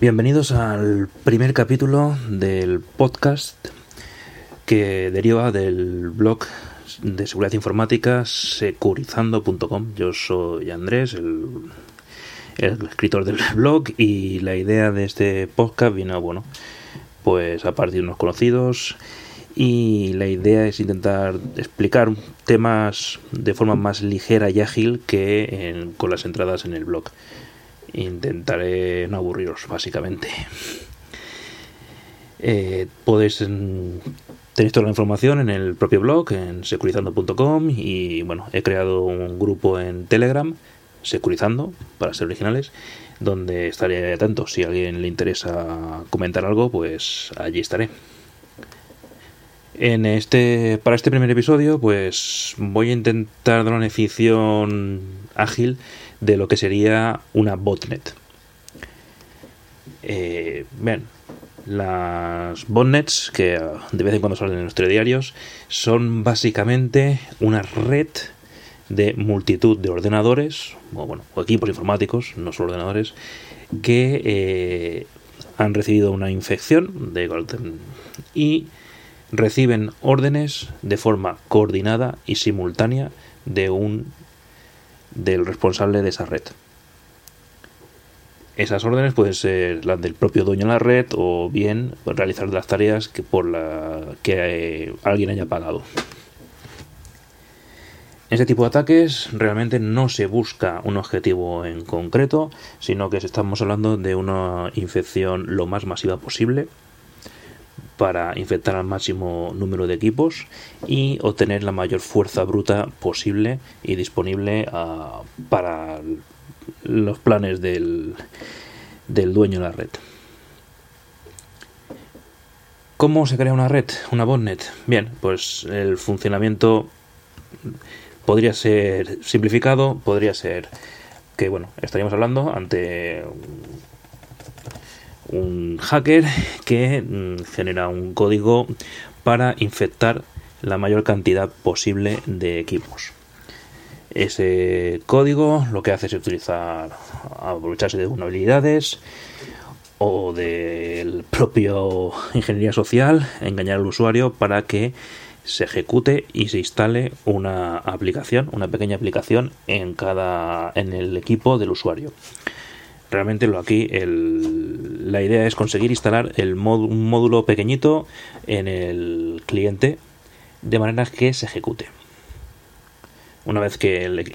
Bienvenidos al primer capítulo del podcast que deriva del blog de seguridad informática securizando.com. Yo soy Andrés, el, escritor del blog, y la idea de este podcast vino, bueno, pues a partir de unos conocidos. Y la idea es intentar explicar temas de forma más ligera y ágil que con las entradas en el blog. Intentaré no aburriros, básicamente. Eh, podéis tenéis toda la información en el propio blog, en securizando.com y bueno, he creado un grupo en Telegram, Securizando, para ser originales, donde estaré atento. Si a alguien le interesa comentar algo, pues allí estaré. En este, para este primer episodio, pues voy a intentar dar una definición ágil de lo que sería una botnet. Eh, bien, las botnets, que de vez en cuando salen en los telediarios, son básicamente una red de multitud de ordenadores, o, bueno, o equipos informáticos, no solo ordenadores, que eh, han recibido una infección de y reciben órdenes de forma coordinada y simultánea de un del responsable de esa red. Esas órdenes pueden ser las del propio dueño de la red o bien realizar las tareas que por la que eh, alguien haya pagado. Este tipo de ataques realmente no se busca un objetivo en concreto, sino que estamos hablando de una infección lo más masiva posible para infectar al máximo número de equipos y obtener la mayor fuerza bruta posible y disponible uh, para los planes del, del dueño de la red. ¿Cómo se crea una red, una botnet? Bien, pues el funcionamiento podría ser simplificado, podría ser que, bueno, estaríamos hablando ante un hacker que mm, genera un código para infectar la mayor cantidad posible de equipos. Ese código lo que hace es utilizar, aprovecharse de vulnerabilidades o del propio ingeniería social, engañar al usuario para que se ejecute y se instale una aplicación, una pequeña aplicación en cada en el equipo del usuario. Realmente lo aquí el, la idea es conseguir instalar el un módulo pequeñito en el cliente de manera que se ejecute. Una vez que el,